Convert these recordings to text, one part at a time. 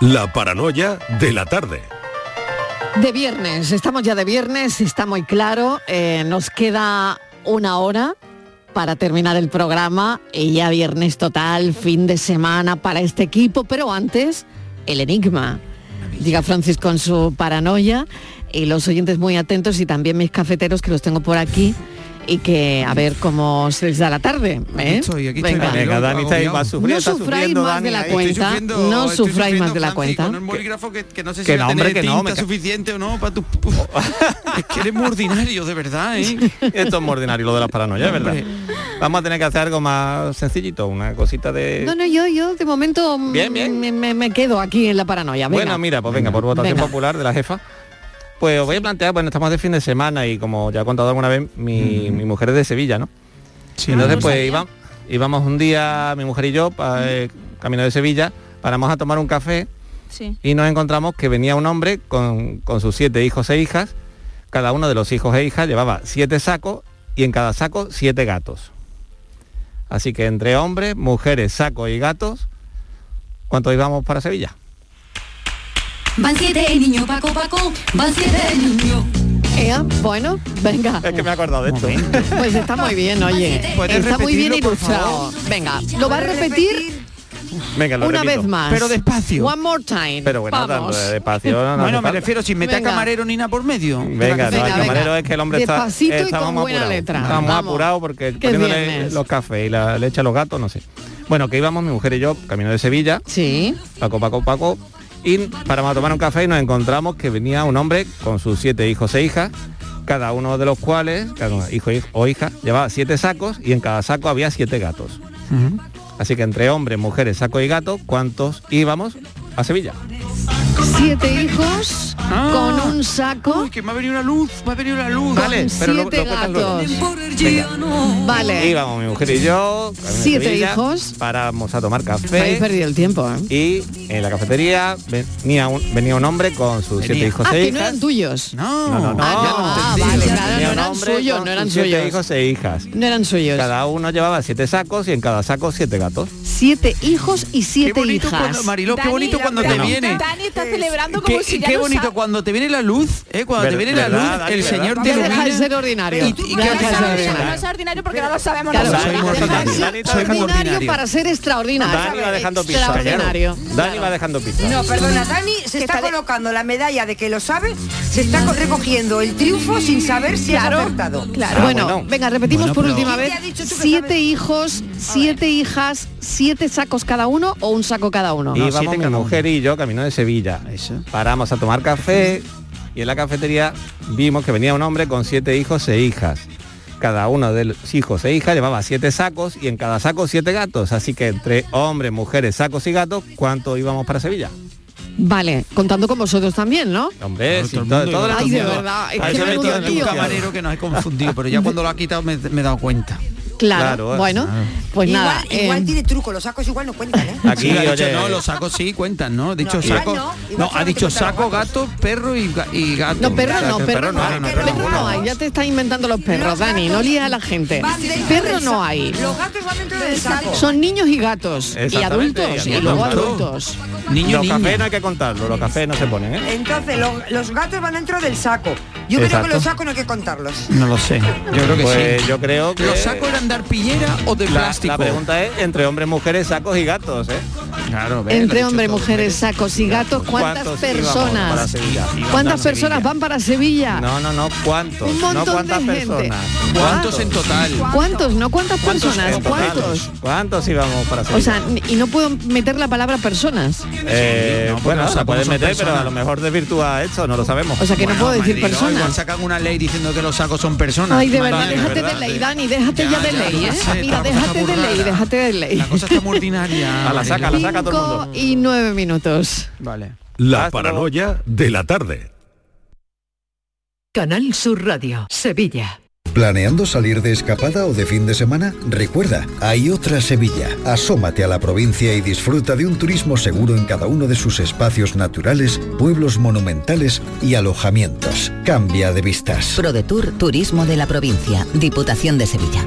La paranoia de la tarde. De viernes, estamos ya de viernes, está muy claro, eh, nos queda una hora para terminar el programa y ya viernes total, fin de semana para este equipo, pero antes el enigma. Diga Francis con su paranoia y los oyentes muy atentos y también mis cafeteros que los tengo por aquí y que a ver cómo se les da la tarde. ¿eh? Venga. Venga, Dani está ahí más sufriendo, No está sufráis más Dani, de la ahí. cuenta, no sufráis más de la cuenta. Con un bolígrafo que, que no sé si va no, tener tinta suficiente o no para tu... es que eres muy ordinario, de verdad, ¿eh? Esto es muy ordinario lo de las paranoias, ¿verdad? Vamos a tener que hacer algo más sencillito, una cosita de... No, no, yo, yo de momento Bien, bien. Me, me- me quedo aquí en la paranoia. Venga. Bueno, mira, pues venga, por votación Venga. popular de la jefa. Pues os voy a plantear, bueno, estamos de fin de semana y como ya he contado alguna vez, mi, mi mujer es de Sevilla, ¿no? Sí, Entonces, no pues iba- íbamos un día, mi mujer y yo, pa- eh, camino de Sevilla, paramos a tomar un café Sí. y nos encontramos que venía un hombre con, con sus siete hijos e hijas. Cada uno de los hijos e hijas llevaba siete sacos y en cada saco siete gatos. Así que entre hombres, mujeres, sacos y gatos, ¿cuántos íbamos para Sevilla? Van siete niños, Paco, Paco, van siete niños. Ea, bueno, venga. Es que me he acordado de esto. Pues está muy bien, oye. ¿Puedes Está muy bien por ilustrado. Venga, lo va a repetir Venga, lo una repito. vez más. Pero despacio. One more time. Pero bueno, Vamos. despacio. no bueno, me refiero sin meter camarero ni nada por medio. Venga, no, Venga, el venga. camarero es que el hombre está, Despacito y con muy buena apurados. letra. Estamos apurados porque poniéndole los cafés y la leche a los gatos, no sé. Bueno, que íbamos mi mujer y yo, camino de Sevilla, Sí. Paco, Paco, Paco, y paramos a tomar un café y nos encontramos que venía un hombre con sus siete hijos e hijas, cada uno de los cuales, cada hijo o hija, llevaba siete sacos y en cada saco había siete gatos. Así que entre hombres, mujeres, saco y gato, ¿cuántos íbamos a Sevilla? Siete hijos Ah. con un saco. Uy, que me ha venido una luz, me ha venido una luz. Vale, con pero lo- siete lo luego. gatos. Venga. Vale. Íbamos mi mujer y yo, Siete hijos. paramos a tomar café perdido el tiempo, ¿eh? y en la cafetería venía un, venía un hombre con sus Venía. siete hijos Ah, e que no eran tuyos. No, No, no, no. Ah, no, lo ah, vale, claro, no eran suyos, no eran sus siete suyos. hijos e hijas. No eran suyos. Cada uno llevaba siete sacos y en cada saco siete gatos. Siete hijos y Qué siete bonito hijas. cuando, Mariló, qué Dani, bonito la cuando te viene. Dani está celebrando como Qué, si ya qué bonito sabe. cuando te viene la luz, ¿eh? cuando Ver- te viene la verdad, luz, Dani, el señor te Ya deja de ilumina. ser ordinario. Y- qué No deja es de ser ordinario, no ordinario porque no lo sabemos Claro, nosotros. soy ordinario. para ser extraordinario. Dani va dejando pistas. Extraordinario. Dani va dejando pistas. No, perdona, Dani se está colocando la medalla de que lo sabe, se está co- recogiendo el triunfo sin saber si ha acertado. claro. Ah, bueno, venga, repetimos por última ¿Quién vez. Siete hijos, siete hijas, siete sacos cada uno o un saco cada uno. Y No, íbamos siete mi uno. mujer y yo camino de Sevilla. Eso. Paramos a tomar café y en la cafetería vimos que venía un hombre con siete hijos e hijas. Cada uno de los hijos e hijas llevaba siete sacos y en cada saco siete gatos. Así que entre hombres, mujeres, sacos y gatos, ¿cuánto íbamos para Sevilla? Vale, contando con vosotros también, ¿no? Hombre, sí, todo el mundo Ay, de verdad, es que un camarero que nos he confundido, pero ya cuando lo ha quitado me, me he dado cuenta. Claro, Claro, bueno, pues igual, nada. igual eh, tiene truco, los sacos igual no cuentan, ¿eh? Aquí, Sí, ha dicho, oye, no, los sacos sí cuentan, ¿no? Ha dicho No, saco. no, No, igual ha dicho saco, gato, perro y, y gato. no, perro no, perro no, hay, no, perro no hay, ya te está inventando los perros, Los Dani, no líes a la gente. Perro no hay. Los gatos van dentro del saco. Son niños y gatos y adultos y luego adultos. adultos. Niño, los cafés no hay que contarlo, los cafés no se ponen, ¿eh? Entonces, lo- los gatos van dentro del saco. Yo creo que los sacos no hay que contarlos. No lo sé. Yo creo que Pues sí. yo creo que ¿Los sacos eran de arpillera o de la, plástico? la pregunta es entre hombres, mujeres, sacos y gatos, ¿eh? Claro, ve, lo Entre hombres, mujeres, sacos y gatos, ¿cuántas ¿Cuántos íbamos para personas? ¿Cuántas personas van para Sevilla? No, no, no, ¿cuántos? Un montón no cuántas de gente. personas. ¿Cuántos en total? ¿Cuántos? ¿No cuántas personas? ¿Cuántos? ¿Cuántos íbamos para Sevilla? O sea, y no puedo meter la palabra personas. Eh, no, bueno, puedes son meter, pero a lo mejor desvirtúa esto, no lo sabemos. O sea, que no puedo decir personas. sacan una ley diciendo que los sacos son personas. Ay, de verdad, déjate verdad, de ley. Dani, déjate ya, Ya, de ley, ¿eh? Mira, la cosa déjate está de ley, rara. déjate de ley. La cosa está muy ordinaria. A la saca, a la saca todo el mundo. y nueve minutos. Vale. La Hasta luego. paranoia de la tarde. Canal Sur Radio, Sevilla. ¿Planeando salir de escapada o de fin de semana? Recuerda, hay otra Sevilla. Asómate a la provincia y disfruta de un turismo seguro en cada uno de sus espacios naturales, pueblos monumentales y alojamientos. Cambia de vistas. ProDetour Turismo de la Provincia, Diputación de Sevilla.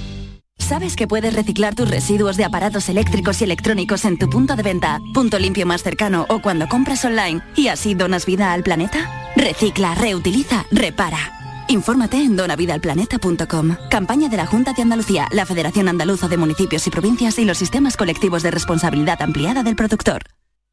¿Sabes que puedes reciclar tus residuos de aparatos eléctricos y electrónicos en tu punto de venta, punto limpio más cercano o cuando compras online y así donas vida al planeta? Recicla, reutiliza, repara. Infórmate en donavidalplaneta.com. Campaña de la Junta de Andalucía, la Federación Andaluza de Municipios y Provincias y los sistemas colectivos de responsabilidad ampliada del productor.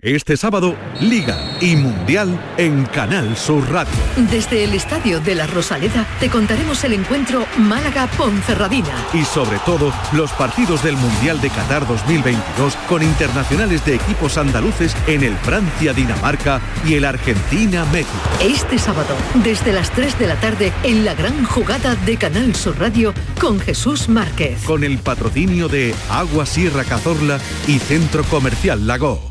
Este sábado, Liga y Mundial en Canal Sur Radio. Desde el Estadio de la Rosaleda te contaremos el encuentro Málaga-Ponferradina. Y sobre todo, los partidos del Mundial de Qatar 2022 con internacionales de equipos andaluces en el Francia-Dinamarca y el Argentina-México. Este sábado, desde las 3 de la tarde, en la gran jugada de Canal Sur Radio con Jesús Márquez. Con el patrocinio de Agua Sierra Cazorla y Centro Comercial Lago.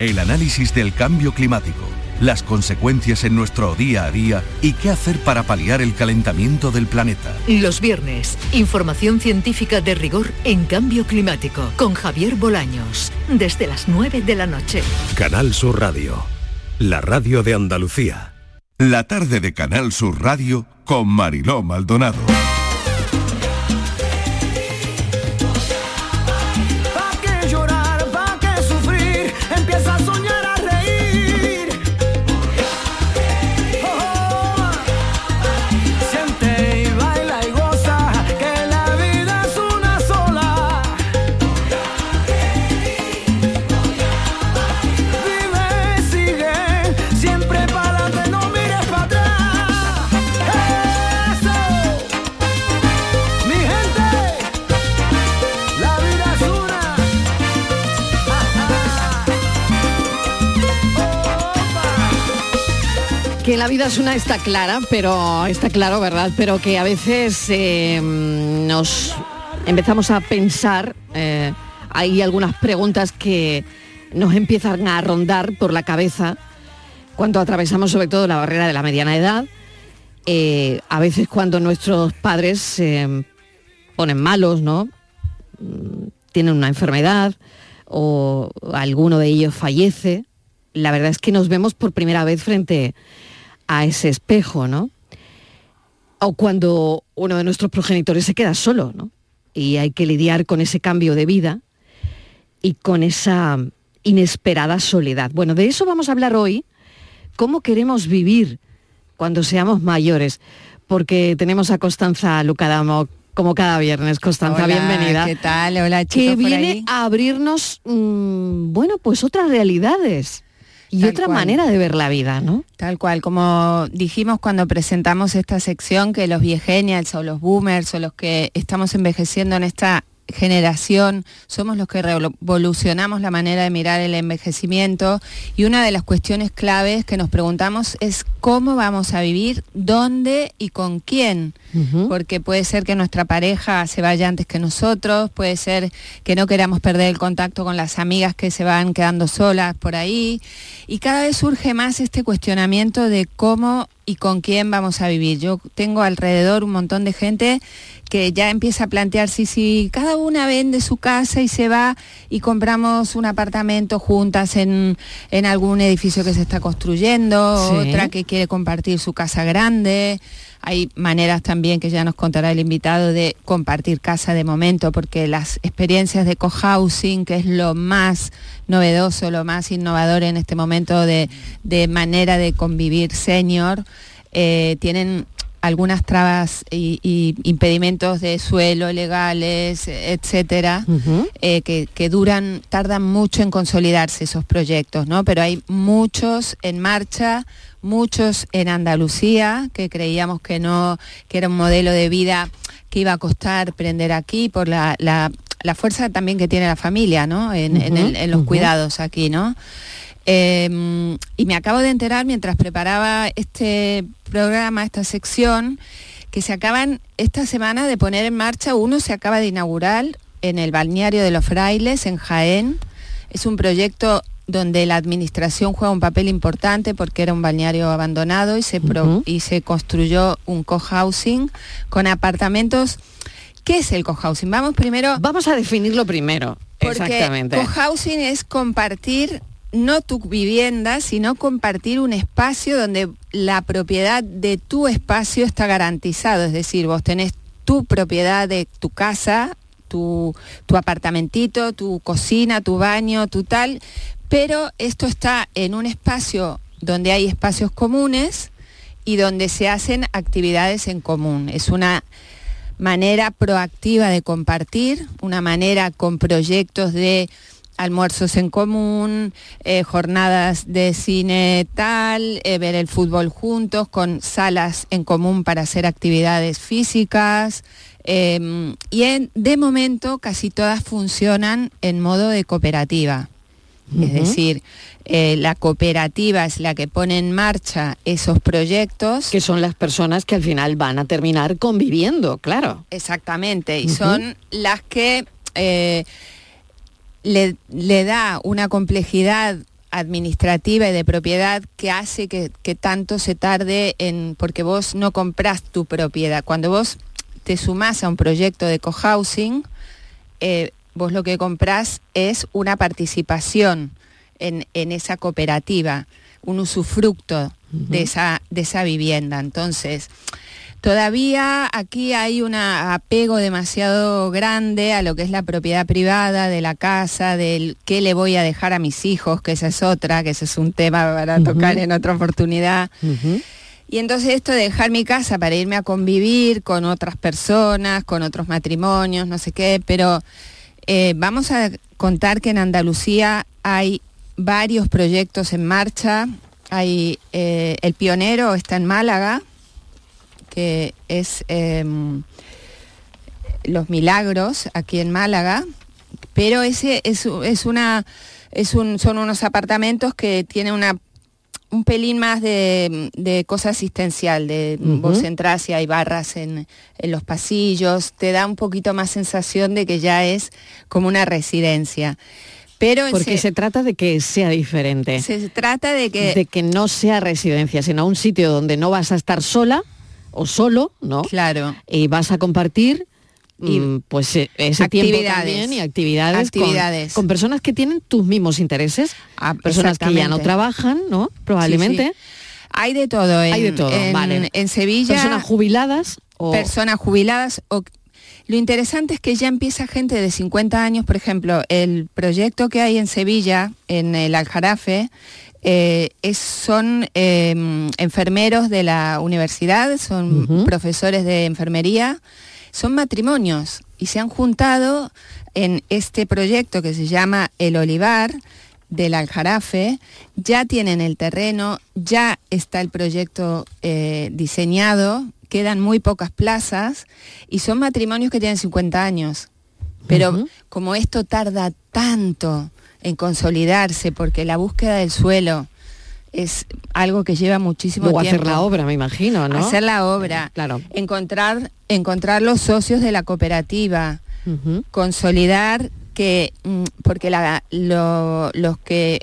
El análisis del cambio climático, las consecuencias en nuestro día a día y qué hacer para paliar el calentamiento del planeta. Los viernes, información científica de rigor en cambio climático con Javier Bolaños, desde las 9 de la noche. Canal Sur Radio, la radio de Andalucía. La tarde de Canal Sur Radio con Mariló Maldonado. La vida es una está clara, pero está claro, ¿verdad? Pero que a veces eh, nos empezamos a pensar, eh, hay algunas preguntas que nos empiezan a rondar por la cabeza cuando atravesamos sobre todo la barrera de la mediana edad, eh, a veces cuando nuestros padres se ponen malos, ¿no? Mm, tienen una enfermedad o alguno de ellos fallece, la verdad es que nos vemos por primera vez frente ese espejo, ¿no? O cuando uno de nuestros progenitores se queda solo, ¿no? Y hay que lidiar con ese cambio de vida y con esa inesperada soledad. Bueno, de eso vamos a hablar hoy. ¿Cómo queremos vivir cuando seamos mayores? Porque tenemos a Constanza Lucadamo como cada viernes. Constanza, Hola, bienvenida. ¿qué tal? Hola, Que chicos, por viene ahí. a abrirnos, mm, bueno, pues otras realidades y Tal otra cual. manera de ver la vida, ¿no? Tal cual, como dijimos cuando presentamos esta sección, que los viegenials o los boomers o los que estamos envejeciendo en esta generación somos los que revolucionamos la manera de mirar el envejecimiento y una de las cuestiones claves que nos preguntamos es cómo vamos a vivir, dónde y con quién. Porque puede ser que nuestra pareja se vaya antes que nosotros, puede ser que no queramos perder el contacto con las amigas que se van quedando solas por ahí. Y cada vez surge más este cuestionamiento de cómo y con quién vamos a vivir. Yo tengo alrededor un montón de gente que ya empieza a plantear si, si cada una vende su casa y se va y compramos un apartamento juntas en, en algún edificio que se está construyendo, Sí. otra que quiere compartir su casa grande. Hay maneras también que ya nos contará el invitado de compartir casa de momento, porque las experiencias de cohousing, que es lo más novedoso, lo más innovador en este momento de, de manera de convivir senior, eh, tienen algunas trabas y, y impedimentos de suelo legales, etcétera, eh, que, que duran, tardan mucho en consolidarse esos proyectos, ¿no? Pero hay muchos en marcha, muchos en Andalucía, que creíamos que no, que era un modelo de vida que iba a costar prender aquí por la, la- la fuerza también que tiene la familia, ¿no? En, en el- en los cuidados aquí, ¿no? Eh, y me acabo de enterar mientras preparaba este programa, esta sección, que se acaban esta semana de poner en marcha, uno se acaba de inaugurar en el balneario de los frailes, en Jaén. Es un proyecto donde la administración juega un papel importante porque era un balneario abandonado y se, pro- y se construyó un cohousing con apartamentos. ¿Qué es el cohousing? Vamos primero... Vamos a definirlo primero. Porque Exactamente. cohousing es compartir no tu vivienda, sino compartir un espacio donde la propiedad de tu espacio está garantizado. Es decir, vos tenés tu propiedad de tu casa, tu, tu apartamentito, tu cocina, tu baño, tu tal, pero esto está en un espacio donde hay espacios comunes y donde se hacen actividades en común. Es una manera proactiva de compartir, una manera con proyectos de almuerzos en común, eh, jornadas de cine tal, eh, ver el fútbol juntos, con salas en común para hacer actividades físicas. eh, y en- de momento casi todas funcionan en modo de cooperativa. Es decir, eh, la cooperativa es la que pone en marcha esos proyectos. Que son las personas que al final van a terminar conviviendo, claro. Exactamente, y son las que eh, le, le da una complejidad administrativa y de propiedad que hace que, que tanto se tarde en, porque vos no comprás tu propiedad. Cuando vos te sumás a un proyecto de cohousing, eh, vos lo que comprás es una participación en, en esa cooperativa, un usufructo de, esa, de esa vivienda. Entonces, todavía aquí hay un apego demasiado grande a lo que es la propiedad privada de la casa, del qué le voy a dejar a mis hijos, que esa es otra, que ese es un tema para tocar en otra oportunidad. Y entonces esto de dejar mi casa para irme a convivir con otras personas, con otros matrimonios, no sé qué, pero eh, vamos a contar que en Andalucía hay varios proyectos en marcha. Hay eh, el pionero está en Málaga, que es em, Los Milagros, aquí en Málaga, pero ese es, una, es un, son unos apartamentos que tienen una un pelín más de, de cosa asistencial, de Ujú. vos entras y hay barras en, en los pasillos, te da un poquito más sensación de que ya es como una residencia. Pero Porque se- se trata de que sea diferente. se trata de que de que no sea residencia, sino un sitio donde no vas a estar sola o solo, ¿no? Claro. Y vas a compartir Y mm, pues e- ese tiempo actividades. también y actividades, Actividades. Con, personas que tienen tus mismos intereses, personas que ya no trabajan, ¿no? Probablemente. Sí, sí. Hay de todo. En, Hay de todo, en- vale. En Sevilla. Personas jubiladas o personas jubiladas o lo interesante es que ya empieza gente de 50 años, por ejemplo, el proyecto que hay en Sevilla, en el Aljarafe, eh, es- son eh, enfermeros de la universidad, son profesores de enfermería, son matrimonios y se han juntado en este proyecto que se llama El Olivar del Aljarafe, ya tienen el terreno, ya está el proyecto eh, diseñado, quedan muy pocas plazas y son matrimonios que tienen 50 años. Pero como esto tarda tanto en consolidarse, porque la búsqueda del suelo es algo que lleva muchísimo Luego tiempo. hacer la obra, me imagino, ¿no? Hacer la obra. Claro. Encontrar, encontrar los socios de la cooperativa. Consolidar que, mm, porque la- lo- los que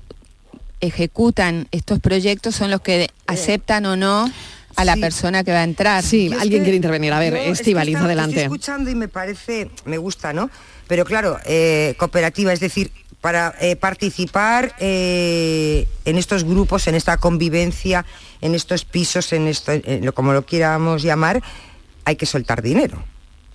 ejecutan estos proyectos son los que aceptan o no a la persona que va a entrar. Sí, Yo es alguien que- quiere intervenir. A ver, es que Estivaliz, adelante. Estoy escuchando y me parece, me gusta, ¿no? Pero claro, eh, cooperativa, es decir, para eh, participar eh, en estos grupos, en esta convivencia, en estos pisos, en esto, en lo- como lo quieramos llamar, hay que soltar dinero,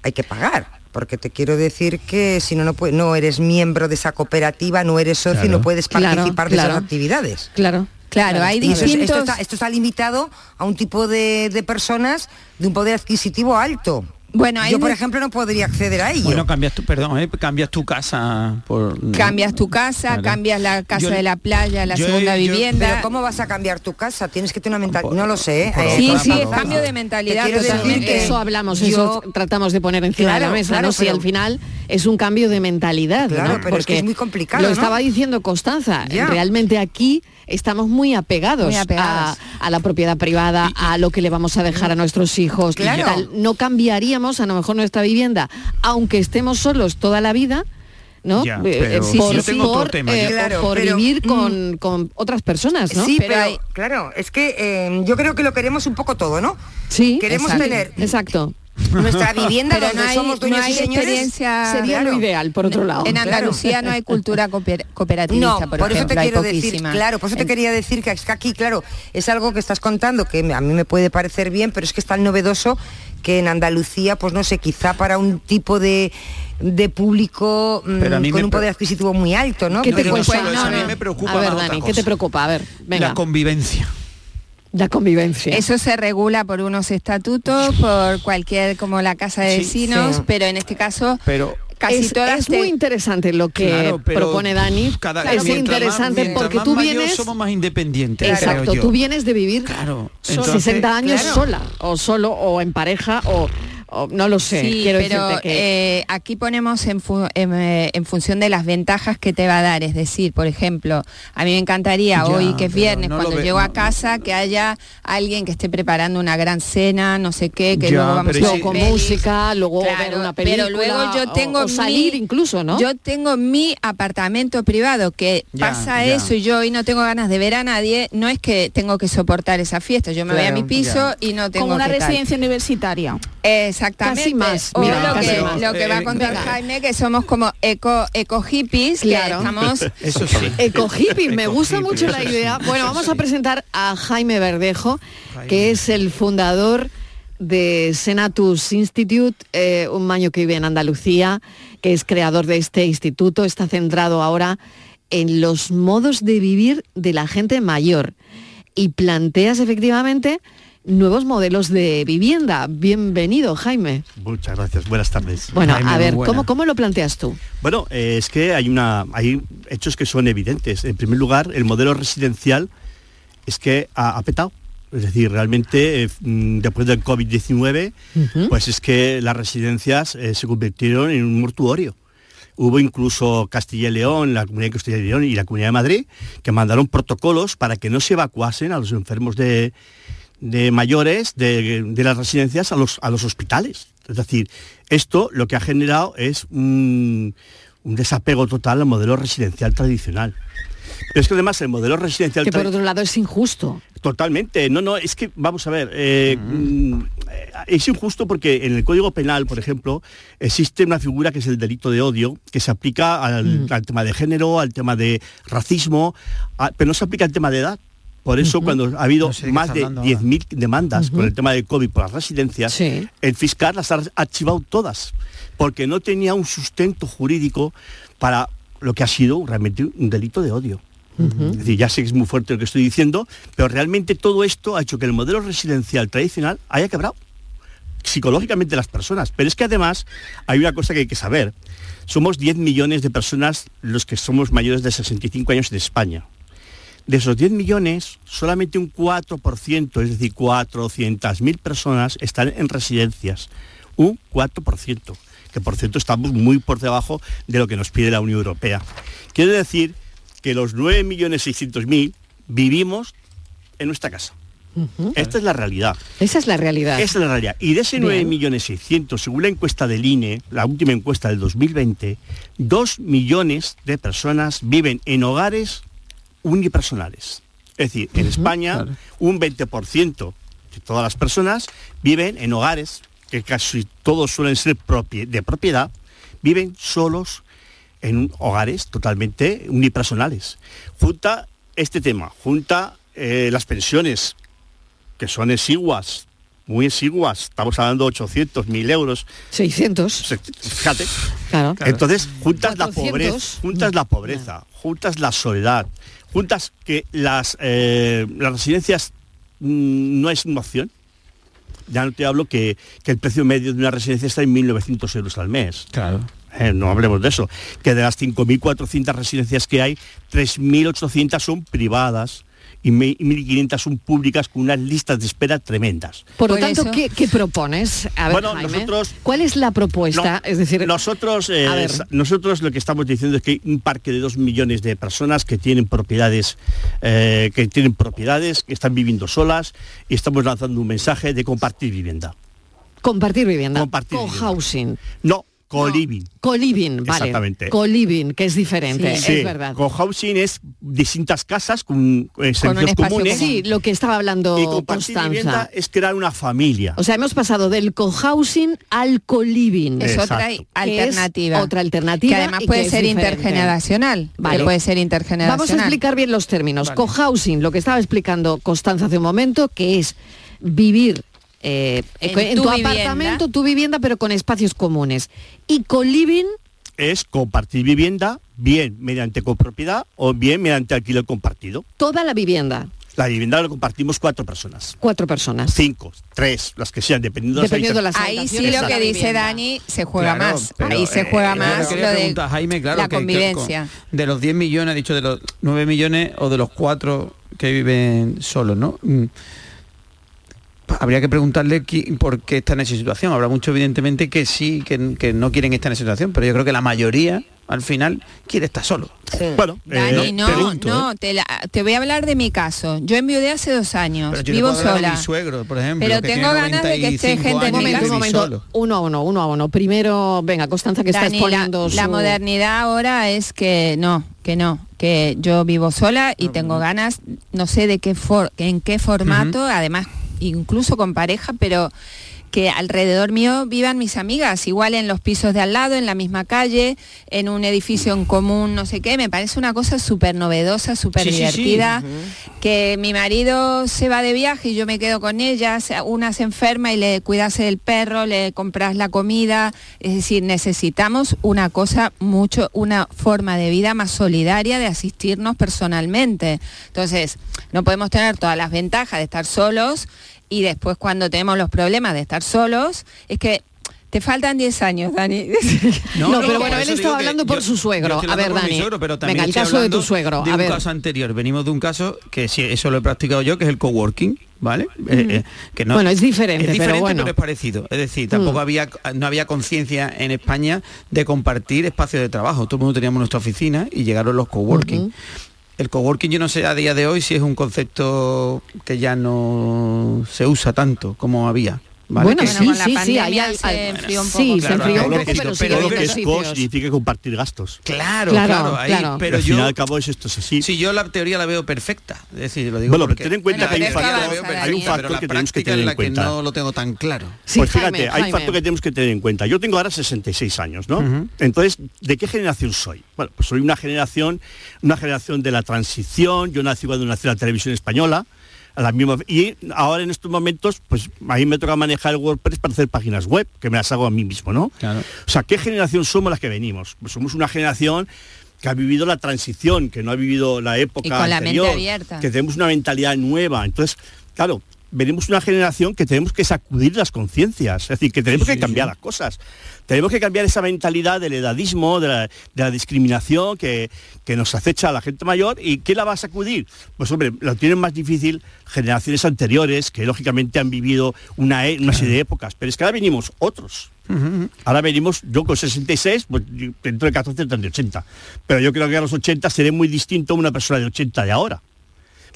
hay que pagar. Porque te quiero decir que si no, no, no eres miembro de esa cooperativa, no eres socio y Claro. no puedes Claro, participar de claro. esas actividades. Claro. Claro, hay Y eso es- distintos... esto, está, esto está limitado a un tipo de, de personas de un poder adquisitivo alto. Bueno, Yo, por ejemplo, no podría acceder a ello. Bueno, cambias tu, perdón, eh, cambias tu casa por... ¿no? Cambias tu casa, Claro. cambias la casa Yo- de la playa, la yo- segunda yo- vivienda. Pero ¿cómo vas a cambiar tu casa? Tienes que tener una mentalidad. No lo sé. ¿eh? Sí, sí, es cambio de mentalidad totalmente. Eso hablamos, yo- eso tratamos de poner encima de la mesa, claro, ¿no? Si pero- al final es un cambio de mentalidad, Claro, ¿no? pero es que es muy complicado, Lo ¿no? estaba diciendo Constanza, Ya. realmente aquí estamos muy apegados, Muy apegados. A, a la propiedad privada, a lo que le vamos a dejar a nuestros hijos. y Claro. tal. No cambiaríamos a lo mejor nuestra vivienda, aunque estemos solos toda la vida. ¿no? Ya, pero por, yo tengo otro por, tema, eh, yo- Claro, por pero, vivir mm, con, con otras personas, ¿no? Sí, Pero pero, hay- claro, es que eh, yo creo que lo queremos un poco todo, ¿no? Sí, Queremos exacto, tener Exacto. Nuestra vivienda Pero donde no hay, somos dueños no hay y señores. experiencia... Sería Claro. lo ideal, por otro lado. En Claro. Andalucía no hay cultura cooper- cooperativista, No, por, por, eso te quiero decir, claro, por eso te En- quería decir que es que aquí, claro, es algo que estás contando que a mí me puede parecer bien, pero es que es tan novedoso que en Andalucía, pues no sé, quizá para un tipo de de público mm, Pero a mí con me un poder adquisitivo muy alto, ¿no? ¿Qué te Pero- eso a mí me preocupa A ver, Dani, ¿qué te preocupa? A ver, venga. La convivencia. La convivencia. Eso se regula por unos estatutos, por cualquier, como la casa de vecinos, sí. pero en este caso Pero casi es, todas es te- muy interesante lo que Claro, propone Dani. cada- es mientras más- interesante porque tú mayor vienes... somos más independientes. Exacto, creo yo. tú vienes de vivir Claro. so- entonces- 60 años claro. sola, o solo, o en pareja, o, o no lo sé. Sí, Quiero pero decirte que... eh, aquí ponemos en, fu- en, eh, en función de las ventajas que te va a dar. Es decir, por ejemplo, a mí me encantaría Ya, hoy que es viernes, no cuando llego a no. casa, que haya alguien que esté preparando una gran cena, no sé qué, que Ya, luego vamos a con música, luego ver Claro, una película, pero luego yo tengo o, salir mi- incluso, ¿no? Yo tengo mi apartamento privado que Ya, pasa ya. eso y yo hoy no tengo ganas de ver a nadie, no es que tengo que soportar esa fiesta, yo me voy a mi piso ya. y no tengo Como una que tal. residencia universitaria. Exactamente. Casi más, O mira, lo, casi que, más. lo que va a Eh, contar venga. Jaime, que somos como eco, eco hippies, Claro. que estamos... Eso sí. Eco hippie, me gusta mucho la idea. sí, Bueno, vamos a presentar a Jaime Verdejo, Jaime. que es el fundador de Senatus Institute, eh, un maño que vive en Andalucía, que es creador de este instituto, está centrado ahora en los modos de vivir de la gente mayor y planteas efectivamente nuevos modelos de vivienda. Bienvenido, Jaime. Muchas gracias, buenas tardes. Bueno, Jaime, a ver. ¿cómo, ¿cómo lo planteas tú? Bueno, eh, es que hay una hay hechos que son evidentes. En primer lugar, el modelo residencial es que ha, ha petado. Es decir, realmente eh, mm, después del COVID-19, pues es que las residencias eh, se convirtieron en un mortuorio. Hubo incluso Castilla y León, la Comunidad de Castilla y León y la Comunidad de Madrid, que mandaron protocolos para que no se evacuasen a los enfermos de, de mayores de, de las residencias a los, a los hospitales. Es decir, esto lo que ha generado es un, un desapego total al modelo residencial tradicional. Pero es que además el modelo residencial Que por otro lado es injusto. Totalmente, no, no, es que vamos a ver, eh, mm, es injusto porque en el Código Penal, por ejemplo, existe una figura que es el delito de odio, que se aplica al, al tema de género, al tema de racismo, a- pero no se aplica al tema de edad. Por eso, cuando ha habido No sé más de hablando ahora. 10.000 demandas con el tema del COVID por las residencias, Sí. el fiscal las ha archivado todas, porque no tenía un sustento jurídico para lo que ha sido realmente un delito de odio. Es decir, ya sé que es muy fuerte lo que estoy diciendo, pero realmente todo esto ha hecho que el modelo residencial tradicional haya quebrado. psicológicamente las personas. Pero es que además hay una cosa que hay que saber. Somos 10 millones de personas los que somos mayores de 65 años en España. De esos 10 millones, solamente un 4%, es decir, 400.000 personas están en residencias. Un 4%, que por cierto estamos muy por debajo de lo que nos pide la Unión Europea. Quiere decir que los 9.600.000 vivimos en nuestra casa. Esta es la realidad. Esa es la realidad. Esa es la realidad. Y de ese Bien. 9.600.000, según la encuesta del INE, la última encuesta del 2020, 2 millones de personas viven en hogares unipersonales. Es decir, en España un 20% de todas las personas viven en hogares, que casi todos suelen ser de propiedad, viven solos en hogares totalmente unipersonales. Junta este tema, junta eh, las pensiones, que son exiguas, muy exiguas, estamos hablando de 800, 1000 euros. 600. Fíjate. Claro. Entonces, juntas la 400. pobreza, juntas la pobreza, juntas la soledad, juntas que las, eh, las residencias mm, no es una opción. Ya no te hablo que, que el precio medio de una residencia está en 1.900 euros al mes. Claro. Eh, no hablemos de eso. Que de las 5.400 residencias que hay, 3.800 son privadas y me- y 1.500 son públicas con unas listas de espera tremendas. Por lo tanto, ¿qué, qué propones? A ver, Bueno, Jaime, nosotros- ¿cuál es la propuesta? No, es decir, nosotros, eh, nosotros lo que estamos diciendo es que hay un parque de dos millones de personas que tienen propiedades, eh, que tienen propiedades, que están viviendo solas y estamos lanzando un mensaje de compartir vivienda. compartir vivienda, Compartir co-housing, No, co-living. co-living, vale. Exactamente. Co-living, que es diferente, Sí, es verdad. Co-housing es distintas casas con, eh, Con un servicios espacio comunes. Sí, lo que estaba hablando Y compartir Constanza. vivienda es crear una familia. O sea, hemos pasado del co-housing al co-living. Es otra Exacto. alternativa. Que es otra alternativa. Que además puede ser intergeneracional. Vale. Puede ser intergeneracional. Vamos a explicar bien los términos. Co-housing, lo que estaba explicando Constanza hace un momento, que es vivir eh, En en, tu apartamento, tu vivienda, pero con espacios comunes. Y co-living, Es compartir vivienda bien mediante copropiedad o bien mediante alquiler compartido. toda la vivienda. La vivienda lo compartimos cuatro personas. Cuatro personas. Cinco, tres, las que sean, dependiendo, Dependiendo de las Ahí sí lo que la dice. Dani se juega Claro, más. pero, Ahí se eh, juega más lo quería de Jaime, claro, la que- que convivencia. con- de los 10 millones, ha dicho de los 9 millones o de los 4 que viven solos, ¿no? Habría que preguntarle por qué está en esa situación. Habrá mucho, evidentemente, que sí, que, que no quieren estar en esa situación, pero yo creo que la mayoría, al final, quiere estar solo. Bueno, Dani, eh, no, pregunto, no, ¿eh? te, la- te voy a hablar de mi caso. Yo enviudé hace dos años, Pero yo le vivo puedo hablar a sola. mi suegro, por ejemplo, Pero que tengo ganas de que esté 95 gente en mi momento, un vive momento. solo. Uno a uno, uno a uno. Primero, venga, Constanza, que está Dani, la, exponiendo la su- modernidad ahora es que no, que no, que yo vivo sola Ah, y tengo ganas, no sé de qué for- en qué formato, además incluso con pareja, pero que alrededor mío vivan mis amigas, igual en los pisos de al lado, en la misma calle, en un edificio en común, no sé qué, me parece una cosa súper novedosa, súper Sí, sí, sí. divertida, que mi marido se va de viaje y yo me quedo con ella, se- una se enferma y le cuidas del perro, le compras la comida, es decir, necesitamos una cosa mucho, una forma de vida más solidaria de asistirnos personalmente. Entonces, no podemos tener todas las ventajas de estar solos y después cuando tenemos los problemas de estar solos, es que te faltan 10 años, Dani. No, pero bueno, él estaba hablando por yo- su suegro. A ver, Dani. suegro, pero también Venga, el caso de tu suegro. De A un ver. caso anterior. Venimos de un caso que sí, eso lo he practicado yo, que es el coworking, ¿vale? Eh, eh, que no, Bueno, es diferente, es pero diferente, bueno. es parecido. Es decir, tampoco Mm. había no había conciencia en España de compartir espacios de trabajo. Todo el mundo teníamos nuestra oficina y llegaron los coworking. El coworking yo no sé a día de hoy si es un concepto que ya no se usa tanto como había. ¿Vale? Bueno, Que- sí, sí, sí, pandemia ahí hay- se enfrió un sí, poco, se claro. enfrió un Todo lo poco, que- pero sigue lo que es co sitios. significa compartir gastos. Claro, Claro, claro, ahí- claro. pero al yo fin y al cabo es esto es así. Sí, yo la teoría la veo perfecta. Es decir, lo digo Bueno, pero porque- ten en cuenta Bueno, que hay un pero que factor, hay un factor pero la que tenemos que tener es la en que cuenta. no lo tengo tan claro. Sí, pues fíjate, Jaime, hay Jaime. factor que tenemos que tener en cuenta. Yo tengo ahora 66 años, ¿no? Entonces, ¿de qué generación soy? Bueno, pues soy una generación, una generación de la transición. Yo nací cuando nació la televisión española. A la misma, y ahora en estos momentos, pues a mí me toca manejar el WordPress para hacer páginas web, que me las hago a mí mismo, ¿no? Claro. O sea, ¿qué generación somos las que venimos? Pues somos una generación que ha vivido la transición, que no ha vivido la época Y con la mente anterior, abierta. que tenemos una mentalidad nueva. Entonces, claro, venimos una generación que tenemos que sacudir las conciencias, es decir, que tenemos que cambiar las cosas. Tenemos que cambiar esa mentalidad del edadismo, de la, de la discriminación que, que nos acecha a la gente mayor. ¿Y quién la va a sacudir? Pues hombre, lo tienen más difícil generaciones anteriores, que lógicamente han vivido una, e- una serie de épocas. Pero es que ahora venimos otros. Ahora venimos, yo con 66, pues dentro de 14 tendré 80. Pero yo creo que a los 80 seré muy distinto a una persona de 80 de ahora.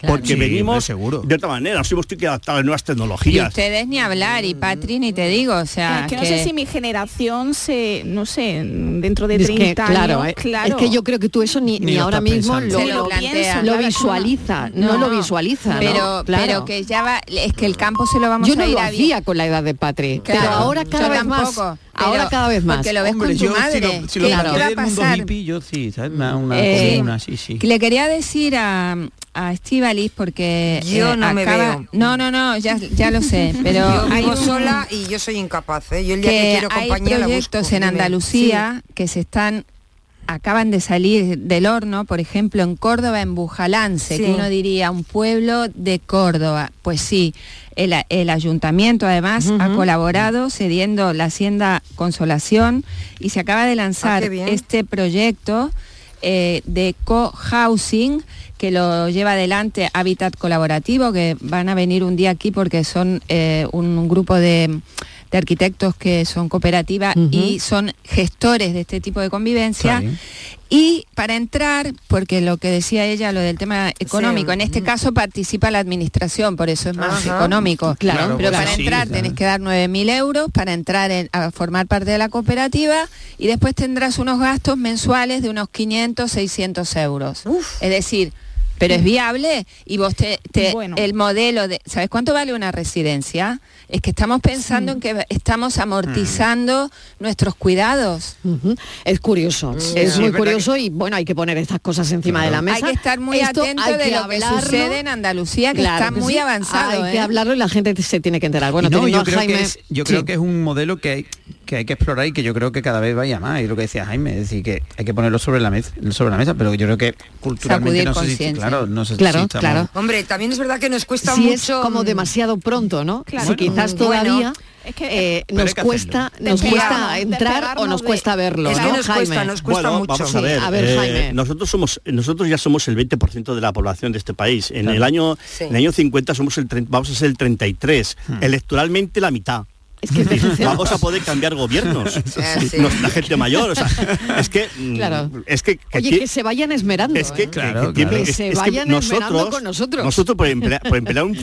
Porque Sí, venimos hombre, de otra manera, nos hemos tenido que adaptar a nuevas Y tecnologías. ustedes ni hablar, y Patri ni te digo, o sea, es que, no sé si mi generación se, no sé, dentro de Es 30 que, claro, años, eh, claro. es que yo creo que tú eso ni, Ni ahora mismo pensando. lo, Se lo lo- plantea. lo Claro, visualiza, no, lo visualiza. ¿no? Pero, Claro. pero que ya va, es que el campo se lo vamos yo a no ir lo a hacía con la edad de Patri, Claro, pero ahora cada yo vez más. Ahora cada vez más. porque lo ves Hombre, con tu yo, si madre. lo, si lo ¿Qué- plantea qué va a pasar? hippie, yo sí, ¿sabes? Una, una Eh, sí, sí. Le quería decir a, a Estíbaliz porque Yo eh, no me veo. No, no, no, ya, ya lo sé, pero yo hay vivo un- sola y yo soy incapaz, ¿eh? Yo el día que, que quiero hay compañía busco. proyectos en Dime. Andalucía que se están acaban de salir del horno, por ejemplo, en Córdoba, en Bujalance, Sí. que uno diría un pueblo de Córdoba. Pues sí, el, el ayuntamiento además ha colaborado cediendo la hacienda Consolación y se acaba de lanzar Ah, este proyecto eh, de co-housing que lo lleva adelante Hábitat Colaborativo, que van a venir un día aquí porque son eh, un grupo de, de arquitectos que son cooperativas y son gestores de este tipo de convivencia. Y para entrar, porque lo que decía ella, lo del tema económico, Sí. en este caso participa la administración, por eso es más Ajá. económico. Claro, pero claro, para sí, entrar claro. tenés que dar 9.000 euros para entrar en- a formar parte de la cooperativa y después tendrás unos gastos mensuales de unos 500, 600 euros. Es decir, pero es viable y vos te, te- Bueno. el modelo de ¿sabes cuánto vale una residencia? Es que estamos pensando en que estamos amortizando nuestros cuidados. Es curioso, es sí, muy es verdad curioso y bueno, hay que poner estas cosas encima de la mesa. Hay que estar muy Esto atento de que lo que hablarlo. sucede en Andalucía, que Claro está que muy sí. avanzado. Hay que ¿eh? hablarlo y la gente se tiene que enterar. Bueno, no, yo a creo, Jaime, que es, yo sí. creo que es un modelo que hay que hay que explorar y que yo creo que cada vez vaya más y lo que decía Jaime es decir que hay que ponerlo sobre la mesa sobre la mesa pero yo creo que culturalmente no sé si claro no sé Claro, si estamos- claro. Hombre, también es verdad que nos cuesta si mucho... es como mm, demasiado pronto, ¿no? Claro. Si quizás Bueno, todavía es que- eh, Pero nos que cuesta, hacerlo. nos cuesta entrar o nos cuesta verlo, Es que ¿no, nos Jaime? cuesta, nos cuesta Bueno, mucho. vamos a Sí, ver. a ver, eh, Jaime. nosotros somos, nosotros ya somos el 20% de la población de este país. En Claro. el año, Sí. en el año 50 somos el, vamos a ser el 33. Electoralmente la mitad. Es que vamos a poder cambiar gobiernos. sí. Nos- La gente mayor, o sea, es que, mm, Claro. es que, que Oye, que se vayan esmerando. es que, ¿eh? que- Claro, que claro. Que es- se es que vayan esmerando con nosotros. Nosotros, por emplear, por emplear un,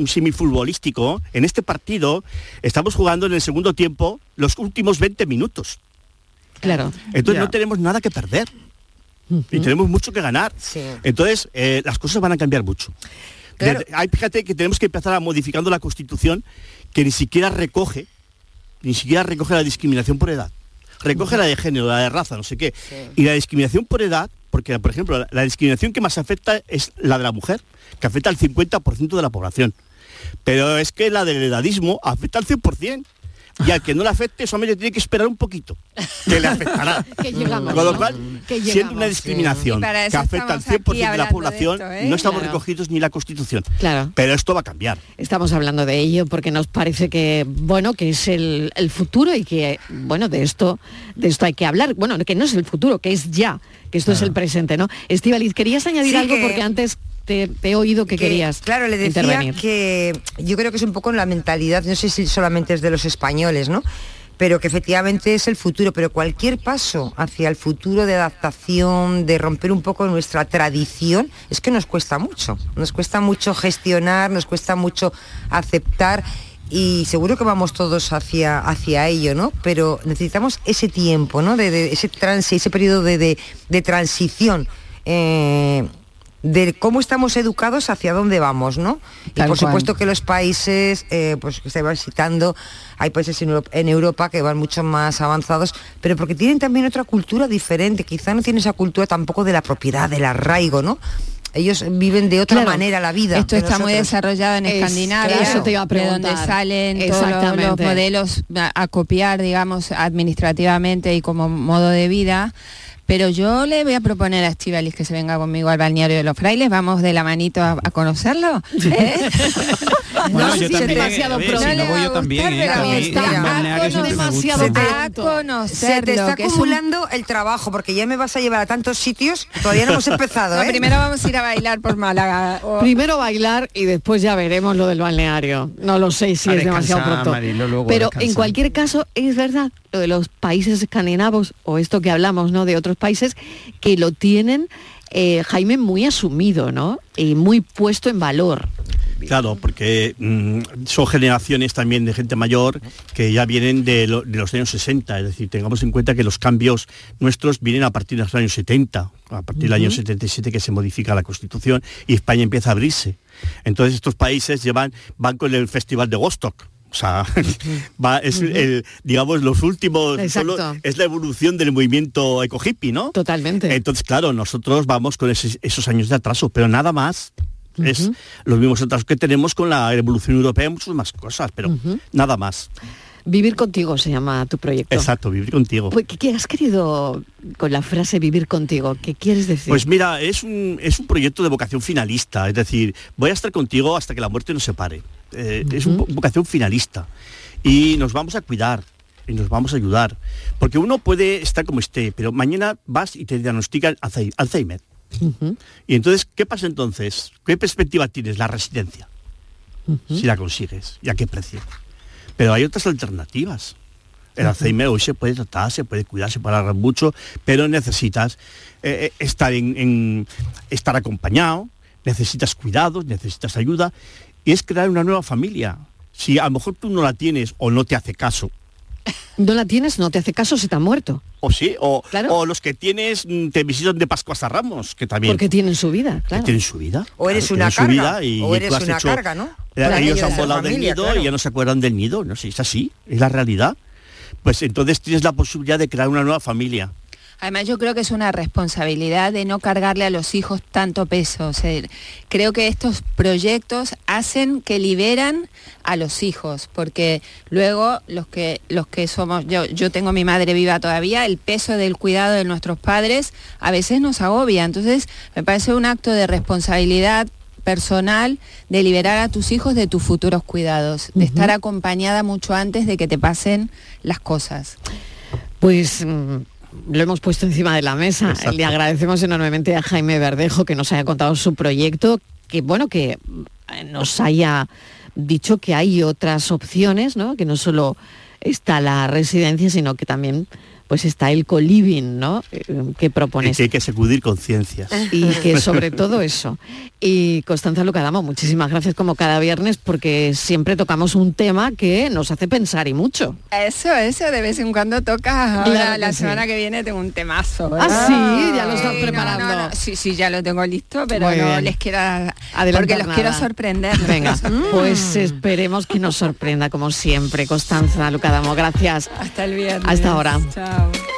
un símil futbolístico, en este partido estamos jugando en el segundo tiempo los últimos 20 minutos. Claro. Entonces Ya. no tenemos nada que perder. Y tenemos mucho que ganar. Sí. Entonces, eh, las cosas van a cambiar mucho. Claro. Hay, fíjate que tenemos que empezar a modificando la Constitución que ni siquiera recoge, ni siquiera recoge la discriminación por edad. Recoge la de género, la de raza, no sé qué. Y la discriminación por edad, porque por ejemplo, la, la discriminación que más afecta es la de la mujer, que afecta al 50% de la población. Pero es que la del edadismo afecta al 100%. Y al que no le afecte, solamente tiene que esperar un poquito, que le afectará. Que llegamos, Con lo ¿no? cual, Que siendo una discriminación que afecta al estamos 100% aquí de la de población, esto, ¿eh? no estamos Claro. recogidos ni la Constitución. Claro. Pero esto va a cambiar. Estamos hablando de ello porque nos parece que bueno que es el, el futuro y que bueno de esto de esto hay que hablar. Bueno, que no es el futuro, que es ya, que esto es el presente, ¿no? Estivaliz, querías añadir Sí, algo que- porque antes te, te he oído que, querías Claro, le decía intervenir. que yo creo que es un poco la mentalidad, no sé si solamente es de los españoles, ¿no? Pero que efectivamente es el futuro, pero cualquier paso hacia el futuro de adaptación, de romper un poco nuestra tradición, es que nos cuesta mucho. Nos cuesta mucho gestionar, nos cuesta mucho aceptar y seguro que vamos todos hacia, hacia ello, ¿no? Pero necesitamos ese tiempo, ¿no? De, de ese trance, ese periodo de, de- de transición. eh, de cómo estamos educados hacia dónde vamos, ¿no? Y por cual. supuesto que los países, eh, pues que se van citando, hay países en Europa, en Europa que van mucho más avanzados, pero porque tienen también otra cultura diferente, quizá no tienen esa cultura tampoco de la propiedad, del arraigo, ¿no? Ellos viven de otra Claro. manera la vida. Esto está muy desarrollado en Es- Escandinavia, eso te iba a de donde salen todos los- modelos a, a copiar, digamos, administrativamente y como modo de vida. Pero yo le voy a proponer a Estivalis que se venga conmigo al balneario de los frailes, vamos de la manito a, a conocerlo. ¿eh? Bueno, No, yo sí, también, demasiado a ver, pronto. si no voy yo también, ¿eh? está me gusta. Se te- a Se te está es un- acumulando el trabajo porque ya me vas a llevar a tantos sitios. Todavía no hemos empezado, No, ¿eh? primero vamos a ir a bailar por Málaga. o- Primero bailar y después ya veremos lo del balneario. No lo sé si A es demasiado pronto. Marilo, luego Pero en cualquier caso es verdad lo de los países escandinavos o esto que hablamos, ¿no? De otros países que lo tienen eh, Jaime muy asumido, ¿no? Y muy puesto en valor. Claro, porque mm, son generaciones también de gente mayor que ya vienen de, lo- de los años 60, es decir, tengamos en cuenta que los cambios nuestros vienen a partir de los años 70, a partir del año Ujú. 77 que se modifica la Constitución y España empieza a abrirse. Entonces estos países llevan, van con el Festival de Wostock. O sea, va, es el, digamos, los últimos, solo- es la evolución del movimiento eco-hippie, ¿no? Totalmente. Entonces, claro, nosotros vamos con ese- esos años de atraso, pero nada más. Es los mismos atrasos que tenemos con la evolución europea, muchas más cosas, pero nada más. Vivir contigo se llama tu proyecto. Exacto, vivir contigo. Pues, ¿qué, has querido con la frase vivir contigo? ¿Qué quieres decir? Pues mira, es un, es un proyecto de vocación finalista, es decir, voy a estar contigo hasta que la muerte nos separe. Eh, Es una vocación finalista. Y nos vamos a cuidar, y nos vamos a ayudar. Porque uno puede estar como esté, pero mañana vas y te diagnostican Alzhei- Alzheimer. Y entonces, ¿qué pasa entonces? ¿Qué perspectiva tienes? La residencia. Si la consigues. ¿Y a qué precio? Pero hay otras alternativas. El. Alzheimer hoy se puede tratar, se puede cuidar, se puede alargar mucho, pero necesitas eh, eh, estar, en, en- estar acompañado, necesitas cuidados, necesitas ayuda, y es crear una nueva familia. Si a lo mejor tú no la tienes o no te hace caso, No la tienes, no te hace caso, se te ha muerto. o sí, o, o los que tienes mm, te visitan de Pascuas a Ramos, que también Porque tienen su vida, claro. tienen su vida. O eres claro, una carga, vida y o eres tú has una hecho- carga, ¿no? Claro, ellos han volado del nido claro. y ya no se acuerdan del nido, no sé, es así, es la realidad. Pues entonces tienes la posibilidad de crear una nueva familia. Además yo creo que es una responsabilidad de no cargarle a los hijos tanto peso. O sea, creo que estos proyectos hacen que liberan a los hijos, porque luego los que los que somos, yo, yo tengo a mi madre viva todavía, el peso del cuidado de nuestros padres a veces nos agobia. Entonces me parece un acto de responsabilidad personal de liberar a tus hijos de tus futuros cuidados, de estar acompañada mucho antes de que te pasen las cosas. Pues mm, lo hemos puesto encima de la mesa. Exacto. Le agradecemos enormemente a Jaime Verdejo que nos haya contado su proyecto, que bueno, que eh, nos haya dicho que hay otras opciones, ¿no? Que no solo está la residencia, sino que también pues está el co-living, ¿no? Eh, que Y propones. que hay que sacudir conciencias. Y que sobre todo eso. Y Constanza Lucadamo, muchísimas gracias como cada viernes porque siempre tocamos un tema que nos hace pensar y mucho. Eso, eso, de vez en cuando toca. Ahora, Claro que la sí. semana que viene tengo un temazo. Ah, sí, ya lo estás Sí, preparando. no, no. Sí, sí, ya lo tengo listo, pero Muy no bien. les quiero Adelantar porque los nada. quiero sorprender. Venga, Mm. pues esperemos que nos sorprenda como siempre. Constanza Lucadamo, gracias. Hasta el viernes. Hasta ahora. Chao. A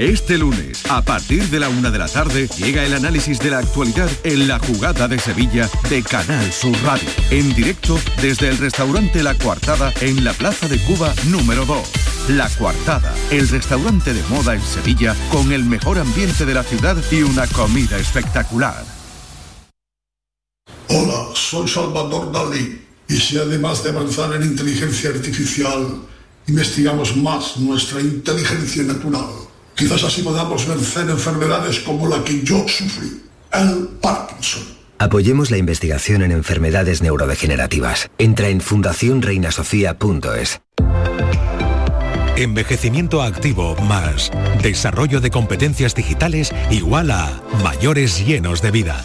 Este lunes, a partir de la una de la tarde, llega el análisis de la actualidad en la jugada de Sevilla de Canal Sur Radio. En directo desde el restaurante La Coartada en la Plaza de Cuba número 2. La Coartada, el restaurante de moda en Sevilla con el mejor ambiente de la ciudad y una comida espectacular. Hola, soy Salvador Dalí. Y si además de avanzar en inteligencia artificial, investigamos más nuestra inteligencia natural, quizás así podamos vencer enfermedades como la que yo sufrí, el Parkinson. Apoyemos la investigación en enfermedades neurodegenerativas. Entra en fundacionreinasofía.es. Envejecimiento activo más desarrollo de competencias digitales igual a mayores llenos de vida.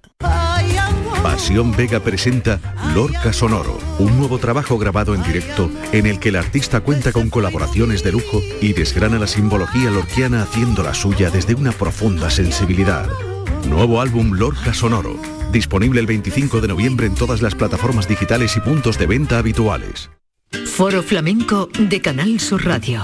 Pasión Vega presenta Lorca Sonoro, un nuevo trabajo grabado en directo en el que el artista cuenta con colaboraciones de lujo y desgrana la simbología lorquiana haciendo la suya desde una profunda sensibilidad. Nuevo álbum Lorca Sonoro, disponible el 25 de noviembre en todas las plataformas digitales y puntos de venta habituales. Foro Flamenco de Canal Sur Radio.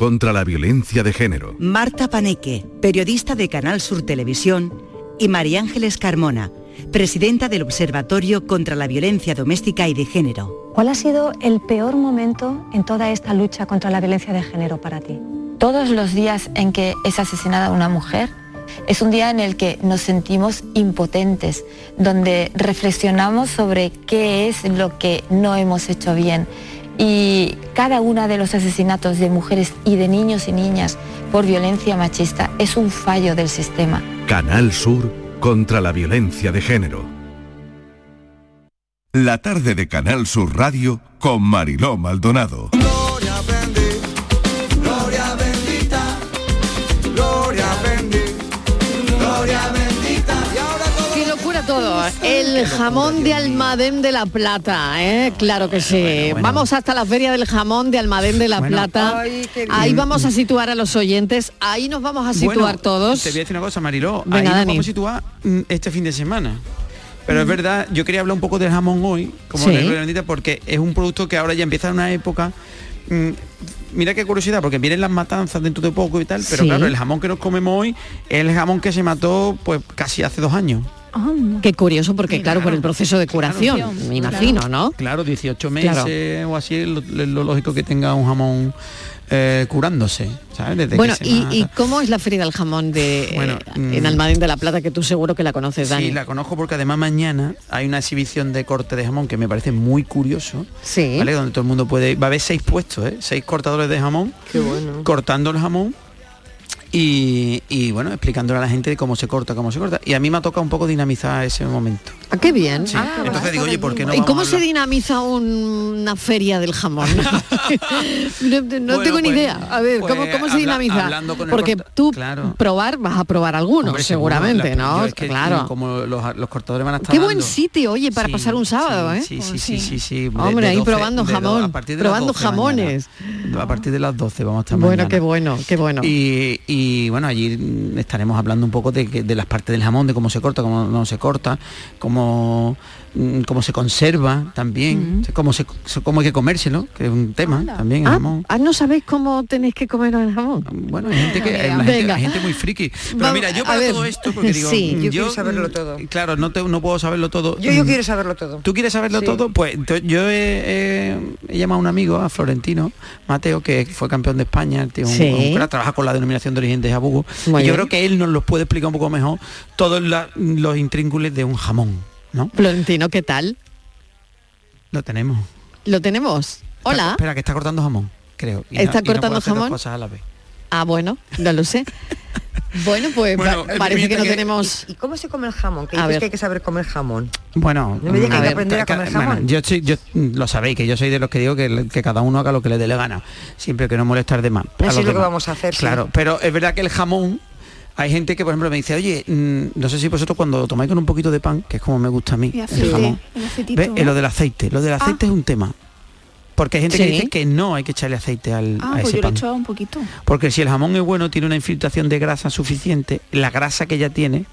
contra la violencia de género. Marta Paneque, periodista de Canal Sur Televisión, y María Ángeles Carmona, presidenta del Observatorio contra la Violencia Doméstica y de Género. ¿Cuál ha sido el peor momento en toda esta lucha contra la violencia de género para ti? Todos los días en que es asesinada una mujer es un día en el que nos sentimos impotentes, donde reflexionamos sobre qué es lo que no hemos hecho bien. Y cada uno de los asesinatos de mujeres y de niños y niñas por violencia machista es un fallo del sistema. Canal Sur, contra la violencia de género. La tarde de Canal Sur Radio con Mariló Maldonado. Gloria todo. El jamón de Almadén de la Plata, ¿eh? Claro que sí. Vamos hasta la feria del jamón de Almadén de la Bueno. Plata. Ay. Ahí vamos a situar a los oyentes. Ahí nos vamos a situar todos. Te voy a decir una cosa, Mariló. Venga, Ahí nos Dani. vamos a situar mm, este fin de semana. Pero es Mm. verdad, yo quería hablar un poco del jamón hoy, como Sí. de porque es un producto que ahora ya empieza una época. mm, mira qué curiosidad, porque vienen las matanzas dentro de poco y tal, pero Sí. claro, el jamón que nos comemos hoy es el jamón que se mató pues casi hace dos años. Qué curioso, porque claro, por el proceso de curación, me imagino, ¿no? Claro, 18 meses Claro. o así es lo, lógico que tenga un jamón eh, curándose, ¿sabes? Desde que Bueno, y, cómo es la feria del jamón de Bueno, eh, en mm. Almadén de la Plata, que tú seguro que la conoces, Dani? Sí, la conozco porque además mañana hay una exhibición de corte de jamón que me parece muy curioso. Sí. ¿vale? Donde todo el mundo puede. Va a haber seis puestos, ¿eh? Seis cortadores de jamón. Qué bueno. Cortando el jamón. Y, y, bueno, explicándole a la gente cómo se corta, cómo se corta. Y a mí me ha tocado un poco dinamizar ese momento. Ah, qué bien. Sí. Entonces digo, oye, ¿por qué no ¿Y cómo se dinamiza un- una feria del jamón? no no tengo ni pues- idea. A ver, ¿cómo, pues cómo se habla- dinamiza? Porque tú Claro. probar vas a probar algunos, Hombre, seguramente, ¿no? es que, claro. Como los, los cortadores van a estar Qué buen dando- sitio, oye, para Sí, pasar un sábado, ¿eh? Sí, sí, sí, sí, sí. De- Hombre, de ahí 12 probando do- jamón, a partir de las probando 12 mañana. jamones. A partir de las 12 vamos a estar Bueno, mañana. qué bueno, qué bueno. Y, y, bueno, allí estaremos hablando un poco de, las partes del jamón, de cómo se corta, cómo no se corta, cómo, cómo se conserva también, cómo, se, cómo hay que comérselo, que es un tema también el Ah, jamón. ah, ¿no sabéis cómo tenéis que comer el jamón? Bueno, hay gente que hay, gente, Venga. hay gente muy friki. Pero Vamos, mira, yo para ver, todo esto, porque digo, sí. mm, Yo quiero mm, saberlo todo. Claro, no, te, no puedo saberlo todo. Yo, yo Mm, quiero saberlo todo. ¿Tú quieres saberlo Sí. todo? Pues yo he, llamado a un amigo, a Florentino Mateo, que fue campeón de España, tío, un- Sí. un trabaja con la denominación de origen de Jabugo. Muy Y yo creo que él nos los puede explicar un poco mejor todos la- los intrínculos de un jamón, ¿no? Florentino, ¿qué tal? Lo tenemos. ¿Lo tenemos? Hola. Espera, que está cortando jamón, creo. Y no- ¿Está no cortando dos jamón? cosas a la vez. Ah, bueno, no lo sé. Bueno, pues Bueno, pa- parece que no que- tenemos... ¿Y cómo se come el jamón? Que A dices ver. que hay que saber comer jamón. Bueno, No me digas que hay que ver, aprender a ca- comer bueno, jamón. yo, soy- yo lo sabéis, que yo soy de los que digo que, que cada uno haga lo que le dé la gana, siempre que no molestar de más. los es lo que vamos a hacer, sí. Claro, pero es verdad que el jamón, hay gente que por ejemplo me dice, oye, mm, no sé si vosotros cuando tomáis con un poquito de pan, que es como me gusta a mí, Y el aceite, jamón, el. Eh, lo del aceite, lo del aceite es un tema. Porque hay gente que dice que no hay que echarle aceite al, Ah, a pues yo le he echado un poquito. Porque si el jamón es bueno, tiene una infiltración de grasa suficiente, la grasa que ya tiene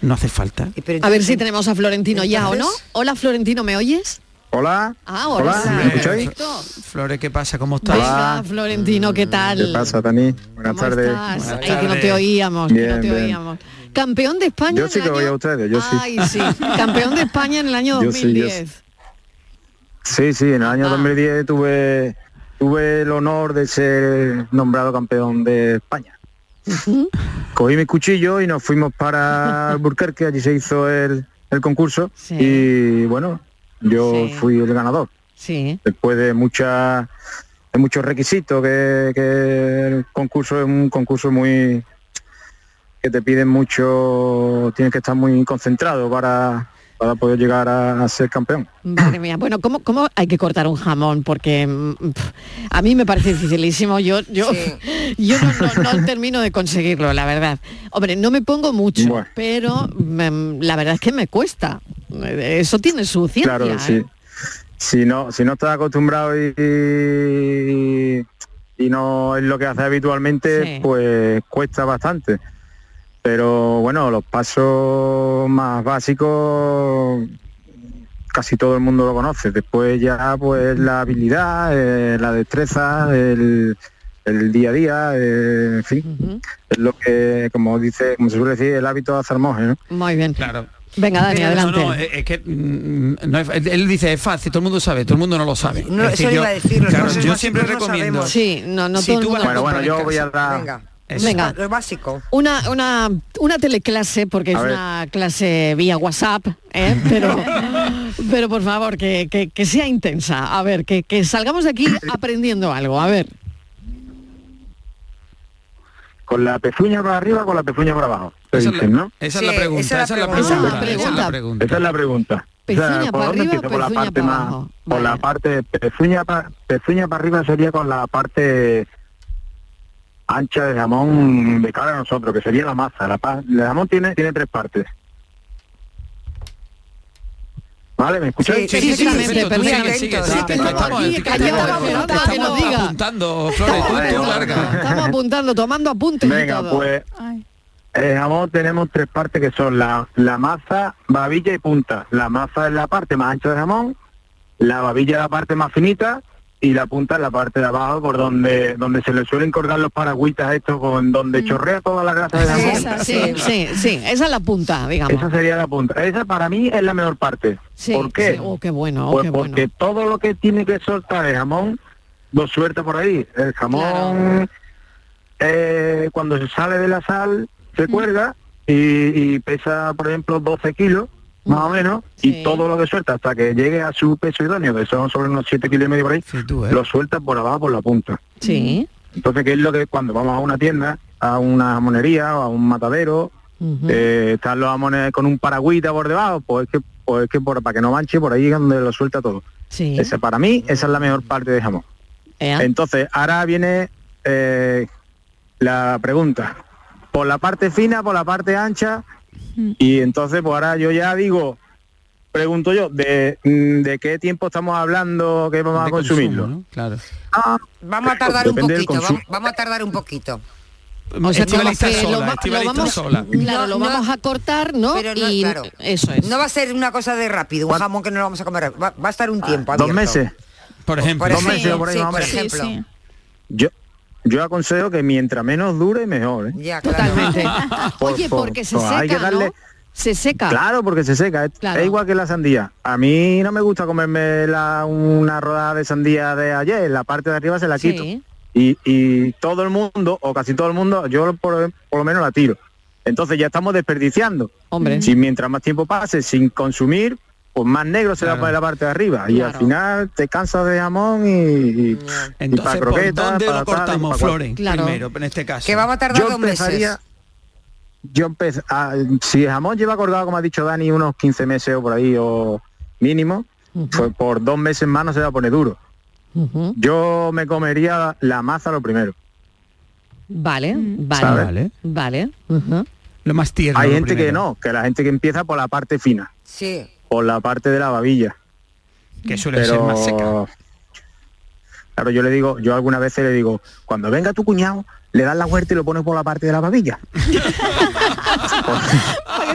no hace falta. A ver si tenemos a Florentino ya o no. Hola Florentino, ¿me oyes? Hola. Ah, ahora sí, ¿me escucháis? Flores, ¿qué pasa? ¿Cómo estás? Venga, Florentino, ¿qué tal? ¿Qué pasa, Dani? Buenas ¿Cómo tardes. Ay, que no te oíamos, que no Bien, te bien. oíamos. Campeón de España Yo sí que voy año... a ustedes, yo sí. Ay, sí. Campeón de España en el año Yo sí, yo 2010. Sí, sí, en el año 2010 tuve tuve el honor de ser nombrado campeón de España. Cogí mi cuchillo y nos fuimos para Alburquerque, allí se hizo el, el concurso y bueno, yo fui el ganador. Sí. Después de muchas de muchos requisitos que, que el concurso es un concurso muy que te piden mucho, tienes que estar muy concentrado para, para poder llegar a- a ser campeón. Madre mía, bueno, ¿cómo, ¿cómo hay que cortar un jamón? Porque mm, a mí me parece dificilísimo. Yo, yo, yo no, no- no termino de conseguirlo, la verdad. Hombre, no me pongo mucho, Bueno. pero mm, la verdad es que me cuesta. Eso tiene su ciencia. Claro, ¿eh? sí. Si no, si no estás acostumbrado y, y, y no es lo que haces habitualmente, Sí. pues cuesta bastante. Pero bueno, los pasos más básicos casi todo el mundo lo conoce. Después ya pues la habilidad, eh, la destreza, el, el día a día, eh, en fin, es lo que, como dice, como se suele decir, el hábito de hacer monje, ¿no? Muy bien. Claro. Venga, Dani, adelante. no, es es que mm, no es- él dice es fácil, todo el mundo sabe, todo el mundo no lo sabe. No, Es eso yo- iba a decir, claro, yo siempre recomiendo. sabemos. Sí, no, no Si todo el tú mundo vas a lo comprar yo voy a dar- Venga. Eso. Venga. Lo básico. Una, una, una teleclase, porque es ver. una clase vía WhatsApp, ¿eh? pero, pero por favor, que, que- que sea intensa. A ver, que, que salgamos de aquí aprendiendo algo. A ver. ¿Con la pezuña para arriba o con la pezuña para abajo? Te Esa es dicen, la- ¿no? esa es la pregunta, esa es la pregunta. esa es la pregunta. Esa es la pregunta. Pezuña O sea, ¿por para arriba, empiezo? Por la pezuña parte para más, abajo. por la parte pezuña para pezuña para arriba sería con la parte ancha de jamón de cara a nosotros, que sería la masa. La pa- el jamón tiene tiene tres partes. ¿Vale? ¿Me escucháis? Sí, sí, sí, perfecto, estamos- apuntando, Flores, tú- tú larga. Estamos apuntando, tomando apuntes y Venga, todo. pues el jamón tenemos tres partes que son la, la masa, babilla y punta. La masa es la parte más ancha del jamón, la babilla es la parte más finita y la punta es la parte de abajo por donde donde se le suelen colgar los paragüitas estos con donde chorrea toda la grasa del jamón. Esa, sí, sí, sí, esa es la punta, digamos. Esa sería la punta. Esa para mí es la mejor parte. Sí, ¿Por qué? sí. Oh, qué bueno, oh, Pues qué bueno. porque todo lo que tiene que soltar el jamón lo suelta por ahí. El jamón eh, cuando se sale de la sal se cuelga y, y pesa por ejemplo 12 kilos más o menos y todo lo que suelta hasta que llegue a su peso idóneo que son sobre unos 7 kilos y medio por ahí lo suelta por abajo por la punta Sí. entonces qué es lo que cuando vamos a una tienda a una jamonería o a un matadero eh, están los jamones con un paragüita por debajo pues es que pues es que por, para que no manche por ahí es donde lo suelta todo Sí. esa para mí esa es la mejor parte de jamón Ea. entonces, ahora viene eh, la pregunta. Por la parte fina, por la parte ancha, y entonces, pues ahora yo ya digo, pregunto yo, ¿de, mm, de qué tiempo estamos hablando que vamos a consumirlo? Claro. Vamos a tardar un poquito, consumo. vamos, vamos a tardar un poquito. O sea, como lo sola, va- lo Estivaliza vamos- sola. Claro, lo No, no. vamos a cortar, ¿no? Pero no, y claro. eso es. No va a ser una cosa de rápido, un jamón que no lo vamos a comer. Va, va a estar un tiempo ¿Dos abierto. meses? Por ejemplo. Dos meses o por ahí sí, por ejemplo. Yo, yo aconsejo que mientras menos dure, mejor. ¿eh? Ya, Totalmente. Por- Oye, por- porque se pues hay que seca, darle- ¿no? Se seca. Claro, porque se seca. Es, Claro. es igual que la sandía. A mí no me gusta comerme la, una rodada de sandía de ayer. La parte de arriba se la Sí. quito. Y, y todo el mundo, o casi todo el mundo, yo por, por lo menos la tiro. Entonces ya estamos desperdiciando. Hombre. Si mientras más tiempo pase sin consumir, pues más negro se va a Claro. poner la parte de arriba. Y al final te cansas de jamón y, y, y Entonces, para ¿por croquetas, dónde para lo tal, cortamos, para. Flores? Claro. Primero, en este caso. Que vamos a tardar Yo dos meses. yo empez, ah, si el jamón lleva colgado, como ha dicho Dani, unos 15 meses o por ahí, o mínimo, pues por dos meses más no se va a poner duro. Yo me comería la masa lo primero. Vale, vale. ¿Sabes? Vale. Vale. Lo más tierno. Hay gente que no, que la gente que empieza por la parte fina, Sí. Por la parte de la babilla. Que suele Pero, ser más seca. claro, yo le digo, yo algunas veces le digo, cuando venga tu cuñado, le das la huerta y lo pones por la parte de la babilla.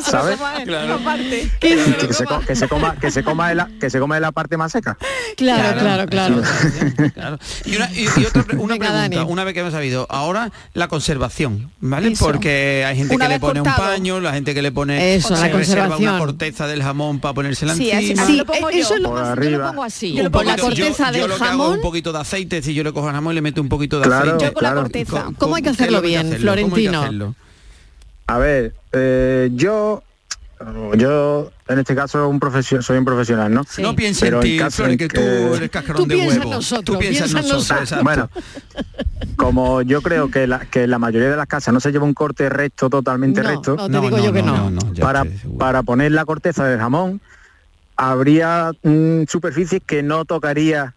¿Sabes? Que se, coma, que se coma de la, que se coma de la parte más seca. Claro, claro, claro. Claro. Y, una, y- y otra una Venga, pregunta, Dani. una vez que hemos sabido, ahora la conservación, ¿vale? Eso. Porque hay gente Una que le pone un paño, la gente que le pone Eso, se la reserva conservación. una corteza del jamón para ponérsela Sí, encima. así Sí, lo pongo eso yo. es lo Por más, yo lo arriba. pongo así. Yo lo Por la pongo así. corteza yo, yo del lo que hago es jamón. un poquito de aceite, si yo le cojo el jamón y le meto un poquito de Claro, aceite. Yo con la claro. corteza. ¿Cómo hay que ¿qué es hacerlo bien, Florentino? hacerlo? A ver, eh, yo yo en este caso un profesio- soy un profesional, ¿no? Sí. No pienses Pero en ti, caso en que que- tú eres cascarón Tú de huevo. nosotros, tú piensas en nosotros. Bueno, como yo creo que la, que la mayoría de las casas no se lleva un corte recto, totalmente No, recto, no, te digo yo que no. para, para poner la corteza del jamón, habría mm, superficies que no tocaría,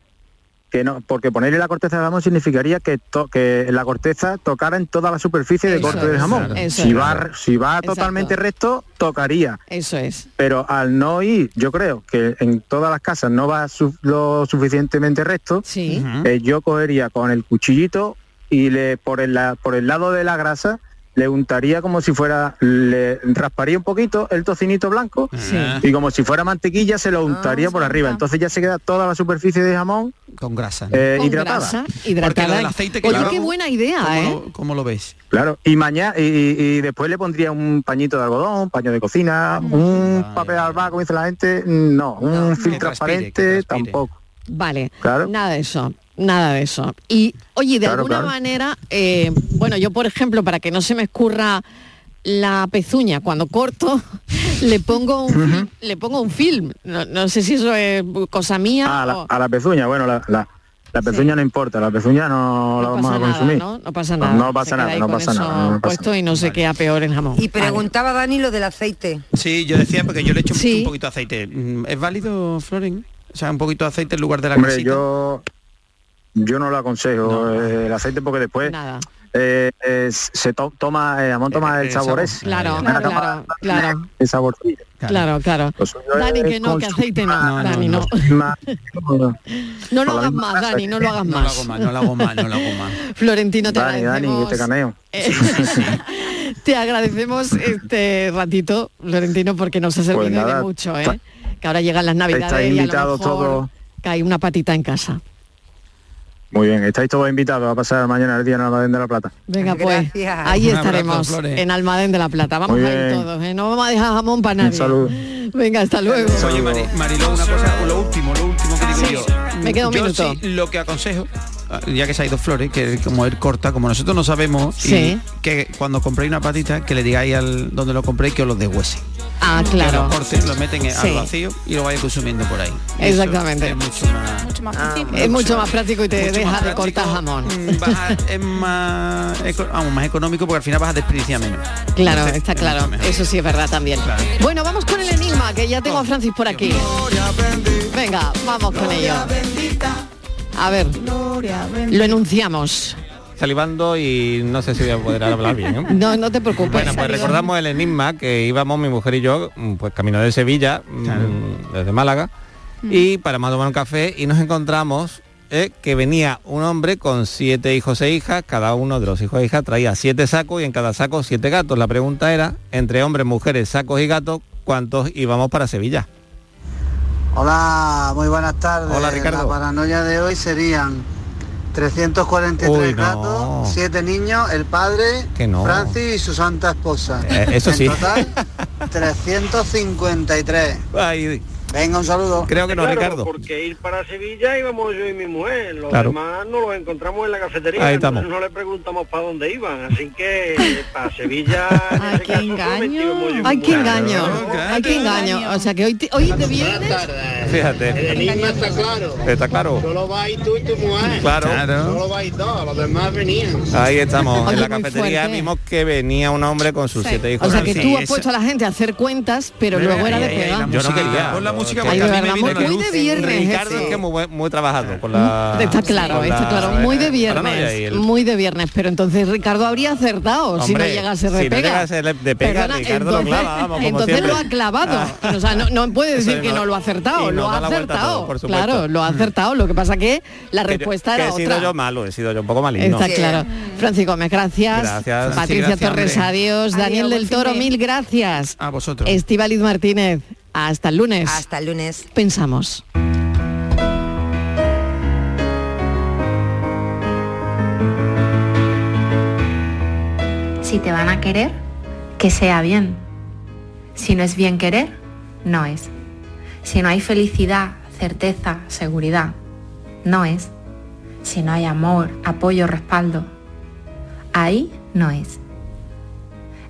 que no, porque ponerle la corteza del jamón significaría que, to- que la corteza tocara en toda la superficie de corte del jamón. Eso Si va, si va Exacto. totalmente recto, tocaría. Eso es. Pero al no ir, yo creo que en todas las casas no va su- lo suficientemente recto, Sí. Eh, yo cogería con el cuchillito y le por el, por el lado de la grasa le untaría como si fuera, le rasparía un poquito el tocinito blanco Sí. y como si fuera mantequilla se lo untaría por arriba. Entonces ya se queda toda la superficie de jamón Con grasa. ¿no? eh, Con hidratada. grasa, hidratada. del aceite que Oye, qué buena idea, ¿Cómo, ¿eh? lo, cómo lo ves? Claro, y mañana y, y después le pondría un pañito de algodón, un paño de cocina, un papel alba, como dice la gente, no, un No, film transpire, transparente, transpire. tampoco. Vale, Claro. nada de eso, nada de eso. Y oye, de Claro, alguna claro. manera, eh, bueno, yo por ejemplo, para que no se me escurra la pezuña cuando corto, le pongo un, fil- le pongo un film. No, no sé si eso es cosa mía a, la, o- a la pezuña, bueno, la, la, La pezuña no importa, la pezuña no, la No vamos pasa a nada, consumir. ¿no? No pasa nada. No pasa nada, no pasa nada. no pasa puesto y no se queda peor el jamón. Y preguntaba Dani lo del aceite. Sí, yo decía porque yo le echo Sí. un poquito de aceite. Mm, ¿Es válido, Floren? O sea, un poquito de aceite en lugar de la Hombre, yo yo no lo aconsejo eh, el aceite porque después eh, eh, se to- toma, el jamón toma el, el sabor sabor. ese. Claro, Toma claro, claro. El saborcillo. Claro, claro. Dani, que no, que aceite no, Dani, no. No lo hagas más, Dani, no lo hagas No lo más. hago más, no lo hago más, no lo hago más. Florentino, te Dani, Dani, agradecemos. que te caneo. eh, te agradecemos este ratito, Florentino, porque nos ha servido Pues nada, de mucho, ¿eh? Que ahora llegan las navidades y a lo invitados mejor todos. cae una patita en casa. Muy bien, estáis todos invitados a pasar mañana el día en Almadén de la Plata. Venga, pues ahí Un estaremos Flores. en Almadén de la Plata. Vamos Muy a ir bien. todos, ¿eh? No vamos a dejar jamón para nadie. Un saludo. Venga, hasta luego. Oye, Mari- Mariló, una cosa, lo último, lo último que digo yo. me queda un Yo minuto. sí, lo que aconsejo, ah, ya que se ha ido Flores, que como él corta, como nosotros no sabemos, y Sí. que cuando compréis una patita, que le digáis al donde lo compréis que os lo deshuese. Ah, Que claro. lo corten, lo meten Sí. al vacío y lo vais consumiendo por ahí. Y eso Exactamente. Es mucho más, Es mucho más práctico y te mucho deja más de cortar jamón. Mm, vas es más, vamos, más económico porque al final vas a desperdiciar menos. Claro, Entonces, está es claro. mucho. Eso sí es verdad también. Bueno, vamos con el enigma, que ya tengo a Francis por aquí. Venga, vamos con ello. A ver, lo enunciamos. salivando y no sé si voy a poder hablar bien. ¿eh? No, no te preocupes. Bueno, pues recordamos el enigma que íbamos mi mujer y yo, mm, pues camino de Sevilla, mm, desde Málaga, y paramos a tomar un café y nos encontramos eh, que venía un hombre con siete hijos e hijas, cada uno de los hijos e hijas traía siete sacos y en cada saco siete gatos. La pregunta era, entre hombres, mujeres, sacos y gatos, ¿cuántos íbamos para Sevilla? Hola, muy buenas tardes. Hola, Ricardo. La paranoia de hoy serían 343 Uy, no. gatos, 7 niños, el padre, Que no. Francis y su santa esposa. Eh, eso en sí. total, 353. Ay, Venga, un saludo. Creo que no, Claro, Ricardo. Porque ir para Sevilla íbamos yo y mi mujer, los Claro. demás no los encontramos en la cafetería, Ahí estamos. no le preguntamos para dónde iban, así que para Sevilla en ese caso solamente íbamos yo y mi Ay, qué engaño. Ay, qué engaño. O sea que hoy, te- hoy de viernes. Fíjate. El enigma está claro. Está claro. Solo vais tú y tu mujer. Claro. Claro. Solo vais dos, los demás venían. Ahí estamos, Oye, en la cafetería fuerte. vimos que venía un hombre con sus siete hijos. O sea que Sí, tú has esa- puesto a la gente a hacer cuentas, pero luego era de Ahí, ahí, pega. Yo no quería. Pon la música Ay, porque de a mí me verdad, viene muy, la muy luz. de viernes. Ricardo ese. es que muy, trabajado con la... Está claro, con está la- claro, muy de viernes, el- muy de viernes, pero entonces Ricardo habría acertado si no llegase de si no pega. llegase de pega, Perdona, Ricardo lo entonces, clava, vamos, como entonces siempre. lo ha clavado. O sea, no, no puede decir que no- lo ha acertado, lo ha acertado. todo, claro, lo ha acertado. Lo que pasa que la que yo- respuesta que era he sido otra. yo malo, he sido yo un poco maligno. Está claro. Francis Gómez, gracias. Gracias. Patricia Torres, adiós. Daniel del Toro, mil gracias. A vosotros. Estivaliz Martínez, hasta el lunes. Hasta el lunes. Pensamos. Si te van a querer, que sea bien. Si no es bien querer, no es. Si no hay felicidad, certeza, seguridad, no es. Si no hay amor, apoyo, respaldo, ahí no es.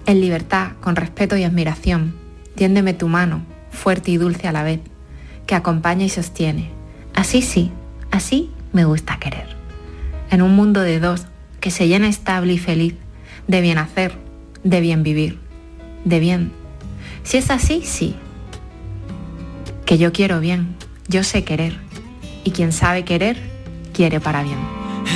En libertad, con respeto y admiración, tiéndeme tu mano, fuerte y dulce a la vez, que acompaña y sostiene. Así sí, así me gusta querer. En un mundo de dos, que se llena estable y feliz, de bien hacer, de bien vivir, de bien. Si es así, sí. Que yo quiero bien, yo sé querer. Y quien sabe querer, quiere para bien.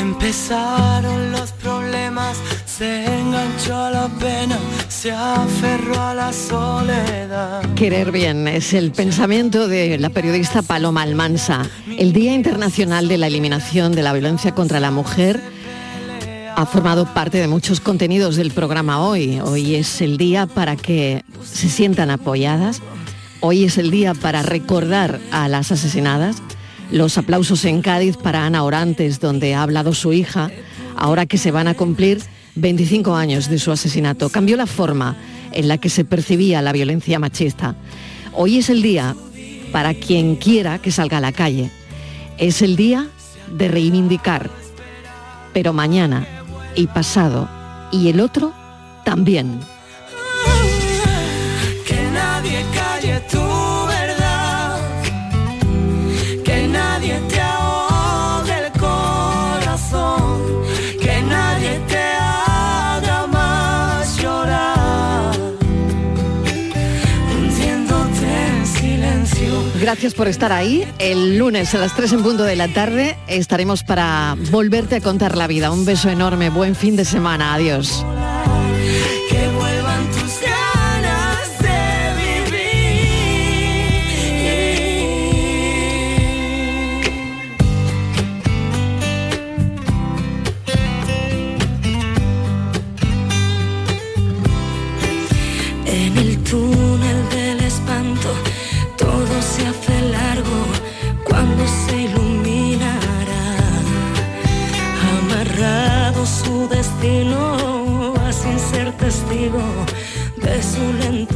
Empezaron los problemas, se enganchó la pena, se aferró a la soledad. Querer bien es el pensamiento de la periodista Paloma Almansa. El Día Internacional de la Eliminación de la Violencia contra la Mujer ha formado parte de muchos contenidos del programa hoy. Hoy es el día para que se sientan apoyadas. Hoy es el día para recordar a las asesinadas. Los aplausos en Cádiz para Ana Orantes, donde ha hablado su hija, ahora que se van a cumplir 25 años de su asesinato. Cambió la forma en la que se percibía la violencia machista. Hoy es el día para quien quiera que salga a la calle. Es el día de reivindicar. Pero mañana y pasado y el otro también. Gracias por estar ahí. El lunes a las 3 en punto de la tarde estaremos para volverte a contar la vida. Un beso enorme, buen fin de semana. Adiós. Destino sin ser testigo de su lento.